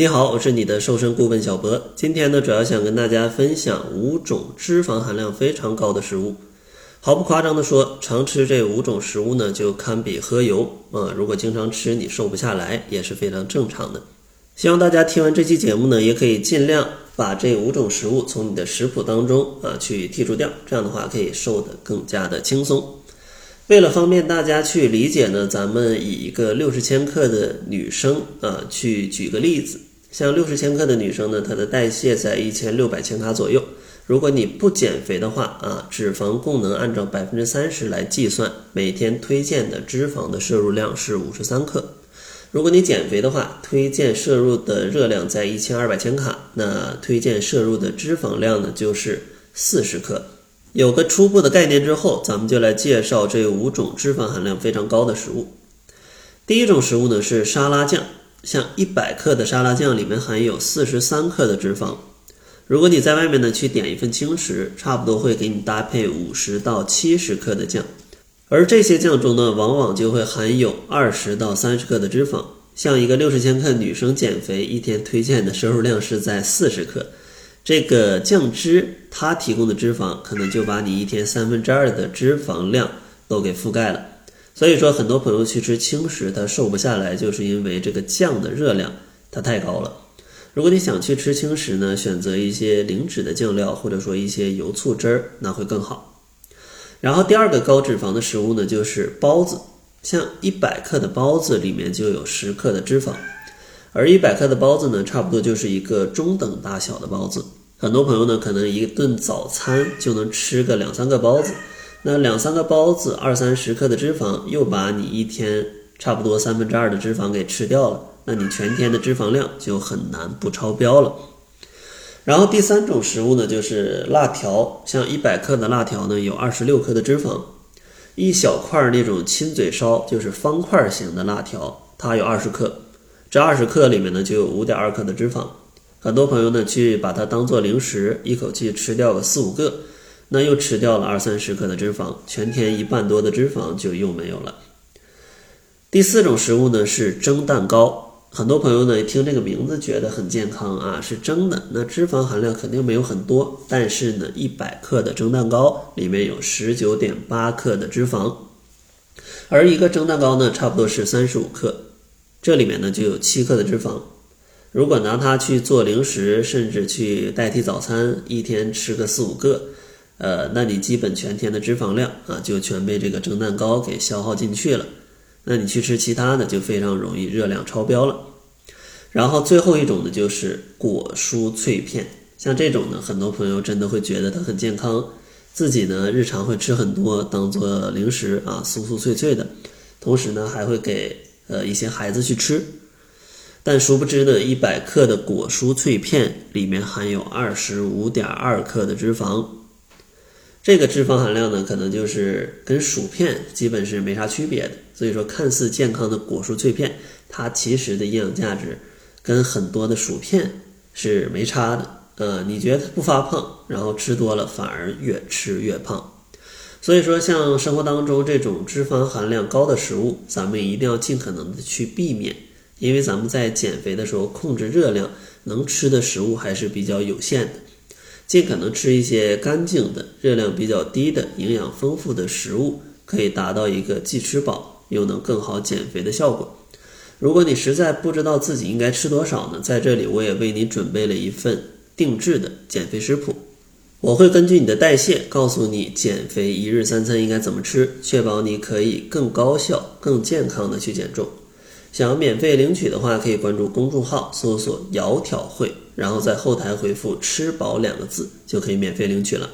你好，我是你的瘦身顾问小博。今天呢，主要想跟大家分享五种脂肪含量非常高的食物。毫不夸张的说，常吃这五种食物呢，就堪比喝油啊。如果经常吃，你瘦不下来也是非常正常的。希望大家听完这期节目呢，也可以尽量把这五种食物从你的食谱当中啊去剔除掉，这样的话可以瘦得更加的轻松。为了方便大家去理解呢，咱们以一个六十千克的女生啊去举个例子。像六十千克的女生呢，她的代谢在一千六百千卡左右。如果你不减肥的话啊，脂肪供能按照百分之三十来计算，每天推荐的脂肪的摄入量是五十三克。如果你减肥的话，推荐摄入的热量在一千二百千卡，那推荐摄入的脂肪量呢就是四十克。有个初步的概念之后，咱们就来介绍这五种脂肪含量非常高的食物。第一种食物呢是沙拉酱，像一百克的沙拉酱里面含有四十三克的脂肪。如果你在外面呢去点一份轻食，差不多会给你搭配五十到七十克的酱，而这些酱中呢，往往就会含有二十到三十克的脂肪。像一个六十千克女生减肥，一天推荐的摄入量是在四十克。这个酱汁它提供的脂肪可能就把你一天三分之二的脂肪量都给覆盖了，所以说很多朋友去吃轻食，他瘦不下来，就是因为这个酱的热量它太高了。如果你想去吃轻食呢，选择一些零脂的酱料，或者说一些油醋汁儿，那会更好。然后第二个高脂肪的食物呢，就是包子，像一百克的包子里面就有十克的脂肪，而一百克的包子呢，差不多就是一个中等大小的包子。很多朋友呢，可能一顿早餐就能吃个两三个包子，那两三个包子，二三十克的脂肪，又把你一天差不多三分之二的脂肪给吃掉了，那你全天的脂肪量就很难不超标了。然后第三种食物呢，就是辣条，像一百克的辣条呢，有二十六克的脂肪，一小块那种亲嘴烧，就是方块型的辣条，它有二十克，这二十克里面呢，就有五点二克的脂肪。很多朋友呢，去把它当做零食，一口气吃掉个四五个，那又吃掉了二三十克的脂肪，全天一半多的脂肪就又没有了。第四种食物呢是蒸蛋糕，很多朋友呢一听这个名字觉得很健康啊，是蒸的，那脂肪含量肯定没有很多，但是呢，一百克的蒸蛋糕里面有十九点八克的脂肪，而一个蒸蛋糕呢，差不多是三十五克，这里面呢就有七克的脂肪。如果拿它去做零食，甚至去代替早餐，一天吃个四五个，呃，那你基本全天的脂肪量啊，就全被这个蒸蛋糕给消耗进去了。那你去吃其他的，就非常容易热量超标了。然后最后一种呢，就是果蔬脆片，像这种呢，很多朋友真的会觉得它很健康，自己呢日常会吃很多，当做零食啊，酥酥脆脆的，同时呢还会给呃一些孩子去吃。但殊不知呢，一百克的果蔬脆片里面含有二十五点二克的脂肪，这个脂肪含量呢，可能就是跟薯片基本是没啥区别的。所以说，看似健康的果蔬脆片，它其实的营养价值跟很多的薯片是没差的。呃，你觉得不发胖，然后吃多了反而越吃越胖。所以说，像生活当中这种脂肪含量高的食物，咱们一定要尽可能的去避免。因为咱们在减肥的时候控制热量，能吃的食物还是比较有限的，尽可能吃一些干净的、热量比较低的、营养丰富的食物，可以达到一个既吃饱又能更好减肥的效果。如果你实在不知道自己应该吃多少呢，在这里我也为你准备了一份定制的减肥食谱，我会根据你的代谢告诉你减肥一日三餐应该怎么吃，确保你可以更高效、更健康的去减重。想要免费领取的话，可以关注公众号，搜索“窈窕会”，然后在后台回复“吃饱”两个字，就可以免费领取了。